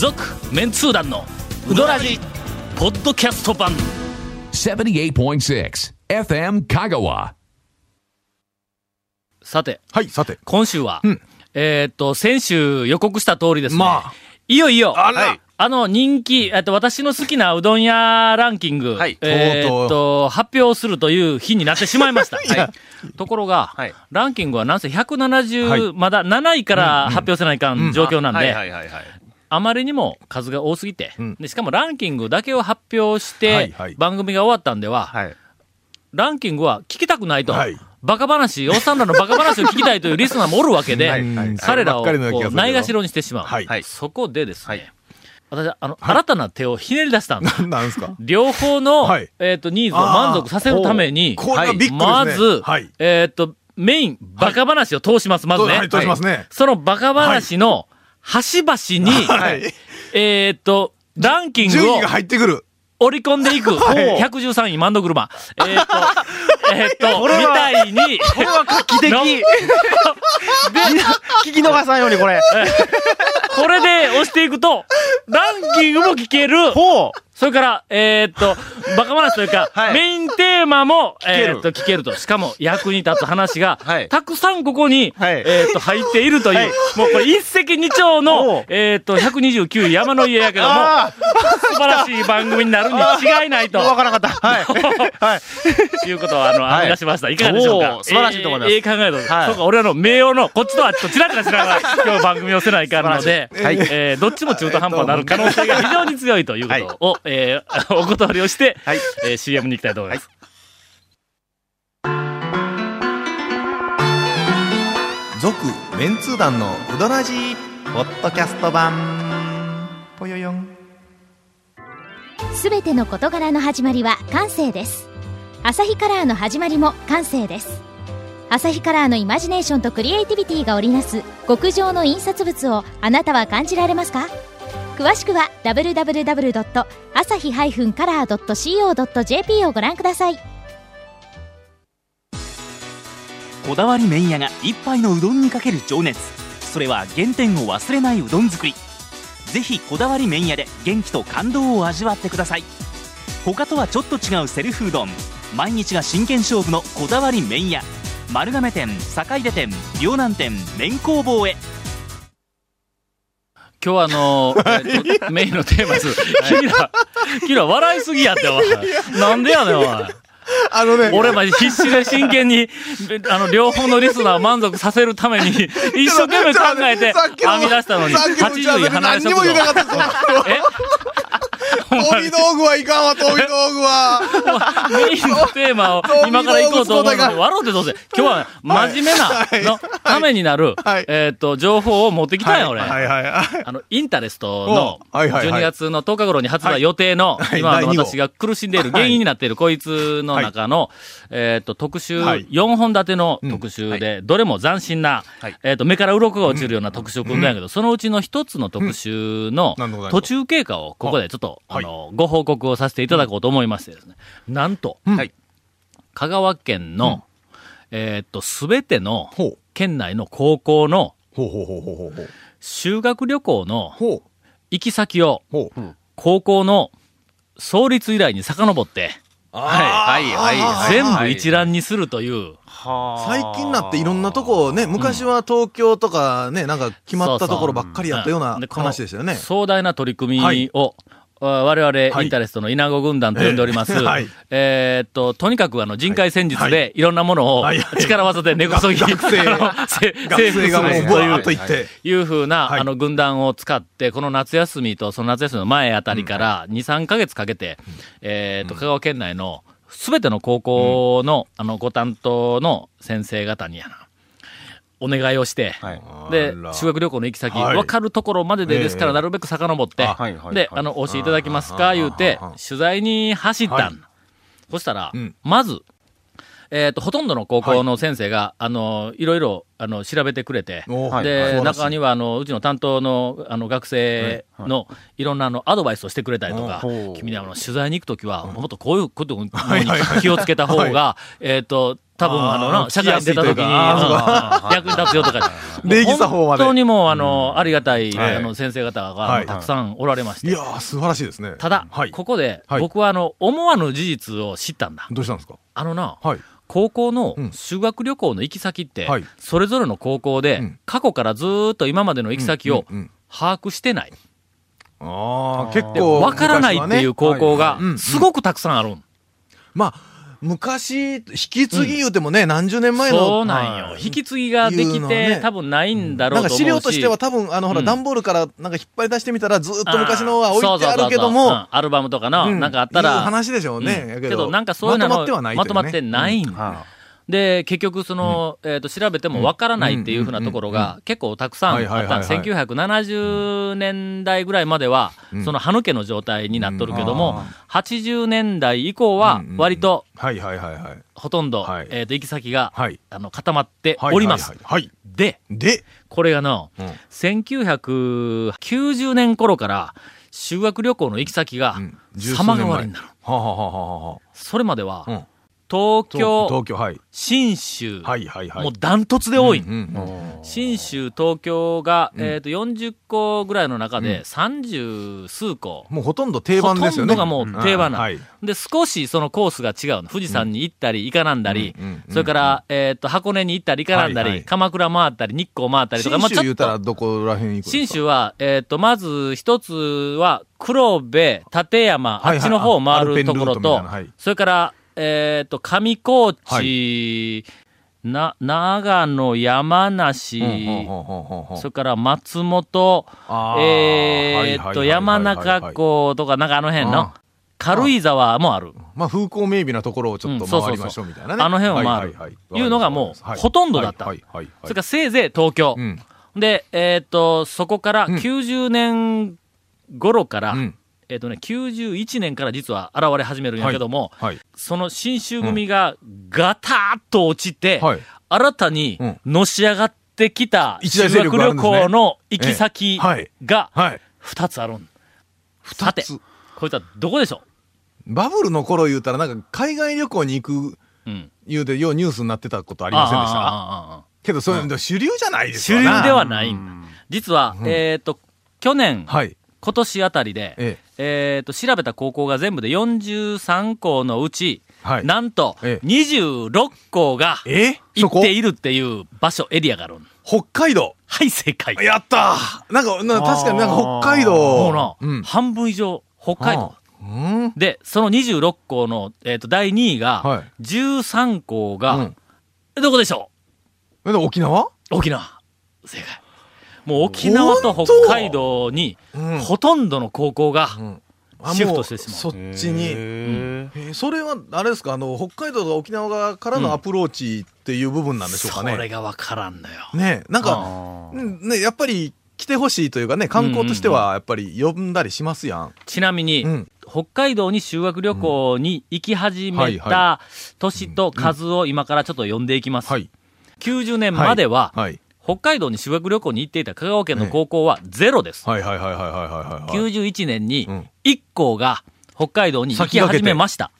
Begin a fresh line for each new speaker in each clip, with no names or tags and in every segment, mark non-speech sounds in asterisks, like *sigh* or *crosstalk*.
続メンツー団のウドラジポッドキャスト版。
78.6 FM Kagawa.
さて
はい、さて。
今週は、
ん。
えーっと先週予告した通りですね、
まあ。
いよいよ
あら。
はい。あの人気、えっと、私の好きなうどん屋ランキング、
はい。
えーっと、発表するという日になってしまいました。*laughs*
や。
ところが、
はい。
ランキングはなんせ170、
はい。
まだ7位から発表せないかん。状況なんで、
はいはいはいはい。
あまりにも数が多すぎて、
ん
でしかもランキングだけを発表して、
はいはい
番組が終わったんでは、
はい。
ランキングは聞きたくないと。
はい
バカ話、おっさんらのバカ話を聞きたいというリスナーもおるわけで、
はいはい
彼らを
な
いがしろにしてしまう。
はい
はい
そこでですね、
はい
私はあの、新たな手をひねり出したんです。
なんですか？
両方の、
はい
えっ、と、ニーズを満足させるために。まず、
はい。
えっ、と、メイン、バカ話を通します、まずね。
はい、通しますね。
そのバカ話の端々に、
はい。
えっ、と、ランキングを
順位が入ってくる。
織り込んでいく、
はい
113位マンド車。えっ、と、*laughs* えっ、と、みたいに、
これは画期的
の
聞き逃さんようにこれ。
これで押していくと、ランキングも聞ける。
ほう
それから、えーっと、*laughs* バカ話というか、
はい。
メインテーマも、えーっと、聞けると。しかも、役に立つ話が、*laughs*
はい。
たくさんここに、
はい。
えーっと、入っているという、
はい。
もうこれ一石二鳥
お
の
う、
えーっと、129位山の家やけども、
あ
素晴らしい番組になるに違いないと。
あ、。わからなかった。はい。*laughs* はい。
いうことを、あの、
はい。
編み出しました。いかがでしょうか？
素晴らしいと思います。
えーえー考えと、
はい。
そうか、俺らの名誉の、こっちとはちょっとちらちらしながら、今日番組をせないかんので、
はい。
えーどっちも中途半端になる可能性が非常に強いということを、えー *laughs* お断りをして、
はい。
えー CM に行きたいと思います。
続メンツー団のウドラジーポッドキャスト版。ぽよよん。
すべての事柄の始まりは感性です。アサヒカラーの始まりも感性です。アサヒカラーのイマジネーションとクリエイティビティが織りなす極上の印刷物をあなたは感じられますか？詳しくは www.asahi-color.co.jp をご覧ください。
こだわり麺屋が一杯のうどんにかける情熱。それは原点を忘れないうどん作り。ぜひこだわり麺屋で元気と感動を味わってください。他とはちょっと違うセルフうどん。毎日が真剣勝負のこだわり麺屋。丸亀店坂出店両南店麺工房へ。
今日はあのーメインのテーマです。君ら、君ら笑いすぎやって、おい。なんでやねん、おい。
あのね、
俺まで必死で真剣に、あの、両方のリスナーを満足させるために、*laughs* 一生懸命考えて編み出したのに、
さっきの打ち合わ
80位
せで
離れ
何にも言えなかったです
え？
飛び道具はいかんわ、飛び道具は。
メインのテーマを今から行こうと思うのに、笑うてどうせ。今日は真面目な
はい。
のためになる
はい、
えっと、情報を持ってきたんよ、俺。あの、インタレストの
おはいはいはい。
12月の10日頃に発売予定の、
はい。
今あの私が苦しんでいる原因になっているこいつの中の、えっと、特集、
はい。
4本立ての特集で、どれも斬新な
はい、
えっと、目から鱗が落ちるような特集を組んだんやけど、そのうちの一つの特集の途中経過をここでちょっと、
はい
あの、ご報告をさせていただこうと思いましてですね。なんと、
はい。
香川県の、えっと、すべての。県内の高校の。修学旅行の。行き先を。高校の創立以来に遡って、
はい。はい。はい。
全部一覧にするという、
最近になっていろんなとこね、昔は東京とかね、なんか決まったところばっかりやったような話でしたよね。
壮大な取り組
はい
みを、あ我々、
はい。
インタレストの稲子軍団と呼んでおります。
ええはい。
えーっと、とにかくあの人海戦術でい。ろんなものを
はい。はい
力技で根こそぎ、
学生
あのせ征服す
学生がもう
る
ブワーっ
という。いうふうな、
はい。
あの、軍団を使って、この夏休みとその夏休みの前あたりから、2、3ヶ月かけて、えーっと、香川県内のすべての高校の、あの、ご担当の先生方にやな、お願いをして、
はい。
で修学旅行の行き先、
はい。
分かるところまででですから、
ええ
なるべく遡ってで、
はい。
あの、お教えいただけますか、言うて取材に走った
はい。
ん。そしたら
うん、
まず、えっと、ほとんどの高校の先生が、あの、いろいろ、あの、調べてくれて、で、中には、あの、うちの担当の、あの、学生の、いろんな、あの、アドバイスをしてくれたりとか君にあの、取材に行くときは、もっとこういうことに気をつけた方
は
が、えっと、多分あのな、社会に出た時に、役に立つよとか。*laughs*
礼儀作法まで
本当にもう、あの、ありがたい、
はい
あの、先生方
はい
がたくさんおられまして。
いやー、素晴らしいですね。
ただ、
はい。
ここで、
はい
僕はあの、思わぬ事実を知ったんだ。
どうしたんですか？
あのな、
はい。
高校の
うん
修学旅行の行き先って、
はい
それぞれの高校で、
うん
過去からずーっと今までの行き先を把握してない。
ああ、結
で、
構。
わからないっていう高校がすごくたくさんあるん。
まあ、昔、引き継ぎ言うてもね、何十年前の。
そうなんよ。
はい。
引き継ぎができて、
ね
多分ないんだろ
なか
うんと思うし。
資料としては多分、あの、ほら、
うん。
段ボールからなんか引っ張り出してみたら、ずーっと昔のは置いてあるけど
そうそうそうそう。うん。
も、
アルバムとかの、
うん。
なんかあったら。
いう話でしょうね。
うん。
や
けど、なんかそういうの
まとまってはないというね。
まとまってないん
は
で、結局、その、えっ、と、調べてもわからないっていうふうなところが結構たくさんあった。
はいはいはいはい。
1970年代ぐらいまでは、その歯抜けの状態になっとるけども、80年代以降は
うんうん、
割と、
はいはいはいはい。
ほとんど、
はい。
えっ、と、行き先が、
はい。
あの、固まって
はい
おります。
はいはいはい。
で、
で、
これがの、
うん。
1990年頃から、修学旅行の行き先が様変わりになる。
はあはあはあはあは
それまでは。東京、
東京、はい。
新州、
はいはいはい。
もうダントツで多い。
うんうん
新州、東京が、
うん
えっ、と、40校ぐらいの中で30数校。
もうほとんど定番ですよね。
ほとんどがもう定番なの
はい。
で、少しそのコースが違うの。富士山に行ったり、行かなんだり、それから、えっ、と、箱根に行ったり、行かなんだり、
はいはい
鎌倉回ったり、日光回ったりとか、
新州言うたら
と、
どこら辺行くんですか？
新州は、えっ、と、まず一つは、黒部、立山、あっちの方を回るところと
なはい、
それから、えっ、と、上高地、な、長野、山梨、それから松本、えーっと、
はいはいはいはいはい
山中湖とか、なんかあの辺の
あ、
軽井沢もある。
まあ風光明媚なところをちょっと回りましょうみたいなね。
あの辺を回る。
はいはいはい
い。うのがもう
はい
ほとんどだった。
はいはいはいはい。
それからせいぜい東京。
うん。
で、えーっと、そこから
うん。
90年頃から、
うん
えーっとね、91年から実は現れ始めるんやけども、
はい。
その新州組がガタッと落ちて、
はい。
新たに
うん
のし上がってきた修学旅行の行き先が
はい。
2つあるん。さて
二つ、
こいつはどこでしょ
バブルの頃言うたらなんか海外旅行に行く
ううん。
言うてようニュースになってたことありませんでしたけどそれ、主流じゃないです
主
よ
流ではないんだ。実は、
うん
えっ、と、去年、
はい。
今年あたりで、
え
えっ、と、調べた高校が全部で43校のうち、
はい
なんと、
ええ
26校が
え。え？
行っているっていう場所、エリアがある。
北海道。
はい、正解。
やったーなんか、な確かになんか北海道。
もうな、
うん。
半分以上、北海道。
うん。
で、その26校の、えっ、と、第2位が、
はい
13校が、
うん
どこでしょ
えで沖縄？
う沖縄。正解。もう沖縄と北海道に、
うん
ほとんどの高校が、
あ
シフトしてしまう
そっちに。
へ
えーそれは、あれですか、あの、北海道と沖縄側からのアプローチっていう部分なんでしょうかね？
それがわからんのよ。
ねなんか、ね、やっぱり来てほしいというかね、観光としてはやっぱり呼んだりしますやん。
ちなみに、
うん
北海道に修学旅行に行き始め
はいは
た年と数を今からちょっと読んでいきます。
はい。
90年までは、
はい。
北海道に修学旅行に行っていた香川県の高校はゼロです。
はいはいはいはいはいはい、
91年に1校が北海道に行き始めました。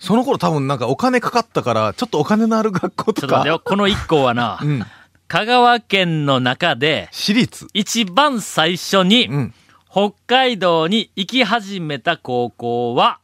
その頃多分なんかお金かかったから、ちょっとお金のある学校とか。
とこの1校はな、*laughs*
うん、
香川県の中で、
私立。
一番最初に、北海道に行き始めた高校は、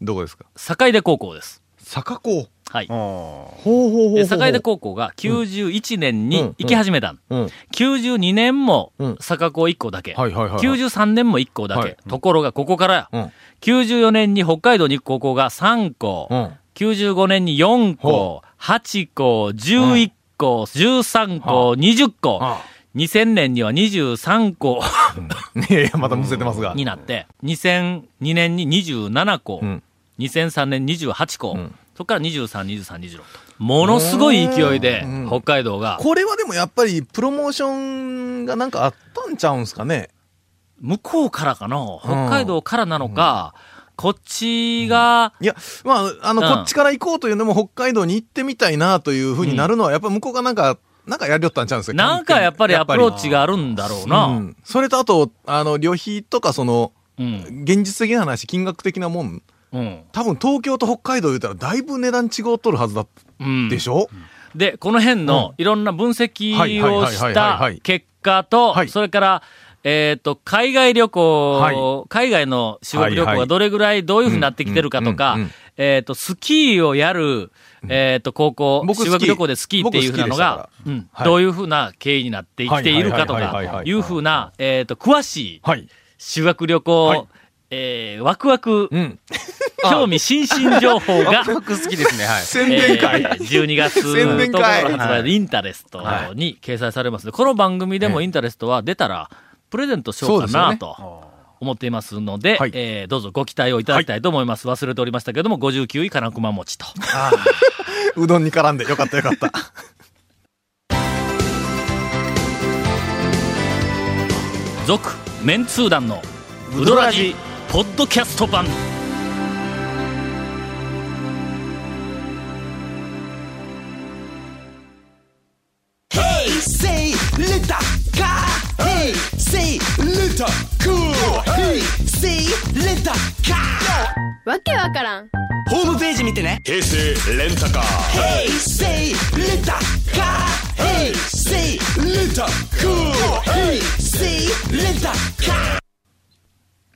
どこですか？
坂出高校です。
坂高。
はい。
ほうほうほうほう。
で坂出高校が91年に行き始めた。
うん。
92年も
うん。
坂高1校だけ。
はいはいはいはい。
93年も1校だけ。
はい。
ところがここから。や、
うん。
94年に北海道に行く高校が3校、
うん。
95年に4校、8校、11校、13校、20校、
あ。
2000年には23校。
いやいや、またむせてますが。
になって、2002年に27校、
うん。
2003年28校、
ん
そこから23、23、26と。ものすごい勢いで
うん。
北海道が、
これはでもやっぱりプロモーションがなんかあったんちゃうんすかね？
向こうからかな？北海道からなのか、こっちが、
いや、まあ、あの、
うん。
こっちから行こうというのも北海道に行ってみたいなというふうになるのは、やっぱ向こうがなんか、なんかやりよったんちゃうんですか？
なんかやっぱりアプローチがあるんだろうな。うん。
うん。それとあと、あの、旅費とかその、
うん。
現実的な話、金額的なもん
うん。
多分東京と北海道言うたらだいぶ値段違うとるはずだ
うん。
でしょ、
で、この辺のいろんな分析をした
はい
結果と
は、い。
それから、えっ、と、海外旅行、
は
海外の修学旅行がどれぐらいどういうふうになってきてるかとかえっと、スキーをやる、えっと、高校、修学旅行でスキーっていうふうなのが、うん。
はい。
どういうふうな経緯になってきているかとか
は、い
いうふうな、えっと、詳しい
はい。
修学旅行、
はい。
えーワクワク、
うん。*laughs*
興味津々情報が、
僕好きですね、はい。
宣伝会、
えー12月
宣伝
10日
会
から発売のインタレストに掲載されますので、この番組でもインタレストは出たら、プレゼントしようかなと思っていますので、
はい
えーどうぞご期待をいただきたいと思います。忘れておりましたけども、59位金熊餅と。*laughs*
うどんに絡んでよかったよかった。
続、メンツー団のウドラジ、ポッドキャスト版。
Letter cool hey say letter car
わけわからん
ホームページ見てね
平成レンタカー
hey say letter car hey say letter cool hey say letter car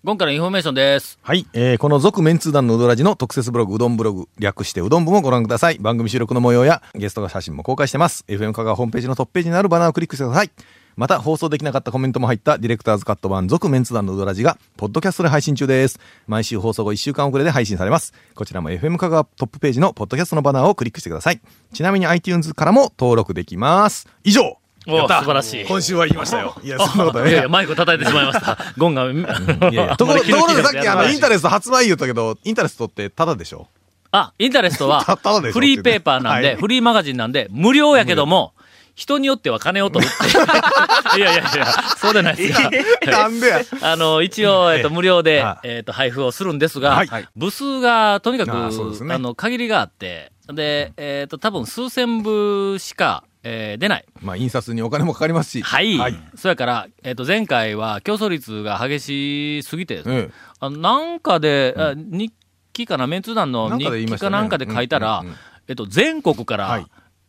今回のインフォメーションです。
はい。えーこの続メンツー団のうどらじの特設ブログ、うどんブログ、略してうどん部もご覧ください。番組収録の模様やゲストが写真も公開してます。FM 香川ホームページのトップページにあるバナーをクリックしてください。また、放送できなかったコメントも入ったディレクターズカット版続メンツー団のうどらじが、ポッドキャストで配信中です。毎週放送後1週間遅れで配信されます。こちらも FM 香川トップページのポッドキャストのバナーをクリックしてください。ちなみに iTunes からも登録できます。以上
お
やった
素晴らしい。
今週は言いましたよ。*laughs* いや、そんなこと
い
ない
やいや、マイク叩いてしまいました。*laughs* ゴンが、い
いやいやところところでさっきあの、インタレスト発売言ったけど、インタレストってタダでしょ
あ、インタレストは *laughs* フリーペーパーなんで、
はい
フリーマガジンなんで、無料やけども、人によっては金を取るって。*laughs* いやいやいや、そうでないですか。
なんでや *laughs*
あの、一応、えっと、無料で
は、い
えっと、配布をするんですが
はい、
部数がとにかく、
あ
の、限りがあって、で、えっと、多分数千部しか、えー出ない。
まあ、印刷にお金もかかりますし。
はい。
はい。
そやから、えっ、と、前回は競争率が激しすぎてですね、
え
あのなんかで、あ日記かな、メンツ団の日記かなんかで書いたら、
うんうんうん
えっと、全国から、
はい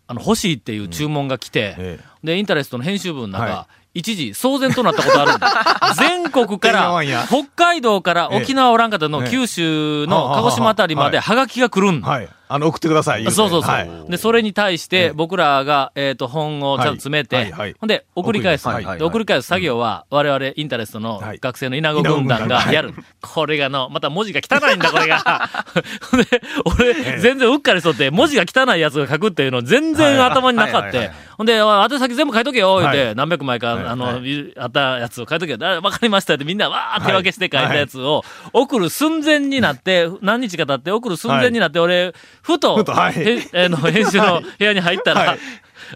あの、欲しいっていう注文が来て、
え
で、インタレストの編集部の中、
は
一時騒然となったことあるんだ *laughs* 全国から北海道から
ええ
沖縄おらんかったの
ええ。
九州の鹿児島あたりまで
は
ハガキが来るん。だ。
はい。あの、送ってください。
そうそうそう。
はい。
で、それに対し
ええ。
て、僕らが、えっ、と、本をちゃんと詰めて、
はいはいはい。
ほんで、送り返す。で送り返す作業は、我々、インタレストの
はい。
学生の稲子軍団がやる。これがの、また文字が汚いんだ、これが。*laughs* で、俺、全然うっかりしとって、文字が汚いやつが書くっていうの全然頭になかって。ほんで、宛先全部書いとけよ、言うて、
はい
何百枚か、
はい
あの、
はい。
あったやつを書いとけよ。あわかりましたってみんなわー手分けして書いたやつを、送る寸前になって、何日か経って送る寸前になって、俺、ふと、
はい。*laughs*
の、編集の部屋に入ったら、
はい。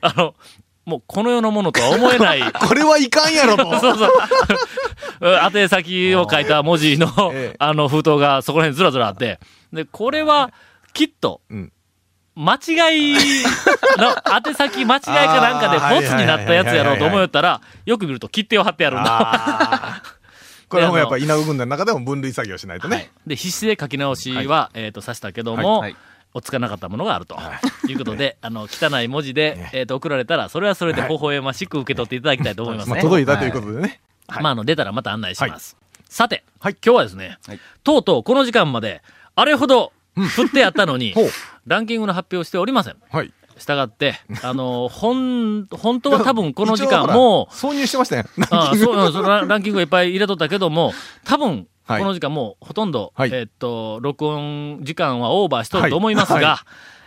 あの、もうこの世のものとは思えない、*laughs*
これはいかんやろと。*laughs*
そうそう。宛先を書いた文字の、
ええ。
あの封筒がそこら辺ずらずらあって、で、これは、きっと、
うん。
間違いの、宛先間違いかなんかでボツになったやつやろうと思ったら、よく見ると切手を貼ってあるんだ。
これはもうやっぱ稲子軍団の中でも分類作業しないとね。
で、必死で書き直しは、えっ、と、さしたけども、
はい。はい
おつかなかったものがあると。いうことで、あの、汚い文字で、えっ、と、送られたら、それはそれで微笑ましく受け取っていただきたいと思います
まあ、
ね。
届いたということでね。
まあ、あの、出たらまた案内します。さて、
はい
今日はですね、
はい
とうとうこの時間まで、あれほど振ってやったのに、ランキングの発表をしておりません。
はい。
したがって、あの、本、本当は多分この時間もう、
挿入してましたよ。
ああそうランキングをいっぱい入れとったけども、多分、こ
はい。
の時間もうほとんど、
はい。
えっと、録音時間はオーバーしとると思いますが、
はい。は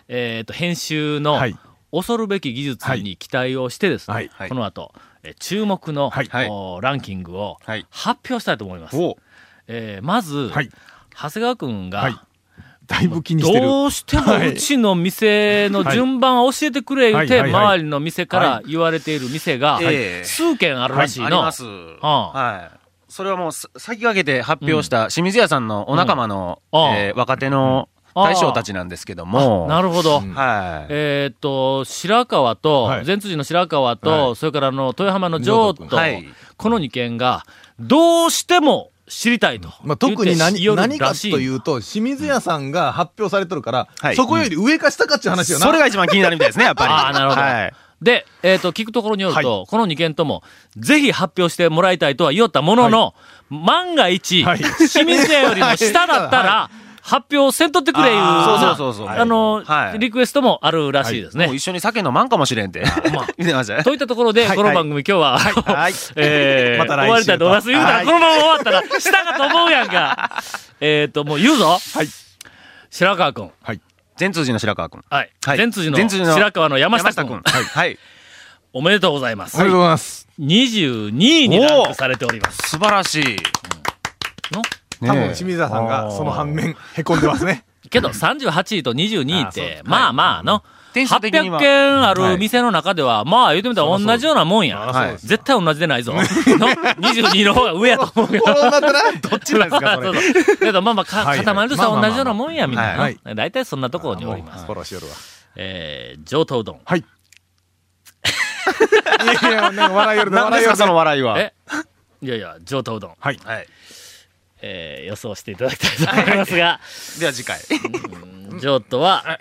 えっと、編集の
はい。
恐るべき技術に期待をしてですね、この後、え注目の、
はい。
はい。
おランキングを
はい。
発表したいと思います。
お。
えーまず、
はい。
長谷川くんが、
はい。だいぶ気にしてる。
どうしてもうちの店の順番を教えてくれ言うて、周りの店から言われている店が、
ええ。
数軒あるらしいの。
あります。
あ
はい。それはもうさ先駆けて発表した清水屋さんのお仲間の、
うん
えー若手の大将たちなんですけども。
なるほど。
うん
はい。
えーっと、白川と、
はい
前辻の白川と、
はい
それからあの、豊浜の城
城
と、
はい
この2軒が、どうしても知りたいと。
まあ、特に何何かというと、清水屋さんが発表されてるから、
はい
そこより上か下かっていう話よな。
それが一番気になるみたいですね、やっぱり。
ああ、なるほど。
はい。
で、えっ、と、聞くところによると、この2件とも、ぜひ発表してもらいたいとは言おったものの、万が一、
はい
清水屋よりも下だったら、発表せんとってくれいう、
あー
な
そうそうそうそう
あの、
はい
リクエストもあるらしいですね。
もう一緒に酒飲まんかもしれんって。*laughs* ましたね。
といったところで、
はい
この番組今日は、
はい。*laughs*
えー *laughs*
また
終わりたいと思います。言うたら、
はい
このまま終わったら、下かと思うやんか。えっと、もう言うぞ。
はい。
白川君。
全通寺の白川君。
はい。
はい
全辻の
全辻の
白川の山下君。
はい。はい。*laughs*
おめでとうございます。
おめでとうございます。
22位にランクされております。
素晴らしい。
の？
多分清水屋さんがその反面、へこんでますね。*laughs*
けど、38位と22位って、まあまあの、
点数的に
800
は
件ある店の中では、まあ言うてみたら同じようなもんや。
はい
絶対同じでないぞ。の22の方が上やと思うよ。
こうなったら、どっちなんですか、
けど、まあまあ、固まるとさ、同じようなもんや、みんな
はい
の。大体そんなところにおります。
フォローしよるわ。
えー、上等うどん。
はい。いやいや、なんか笑いよる笑いよるね。
その笑いは。
え？いやいや、上等うどん。
はい。
はい。
えー、予想していただきたいと思いますが、
では次回。
上等は、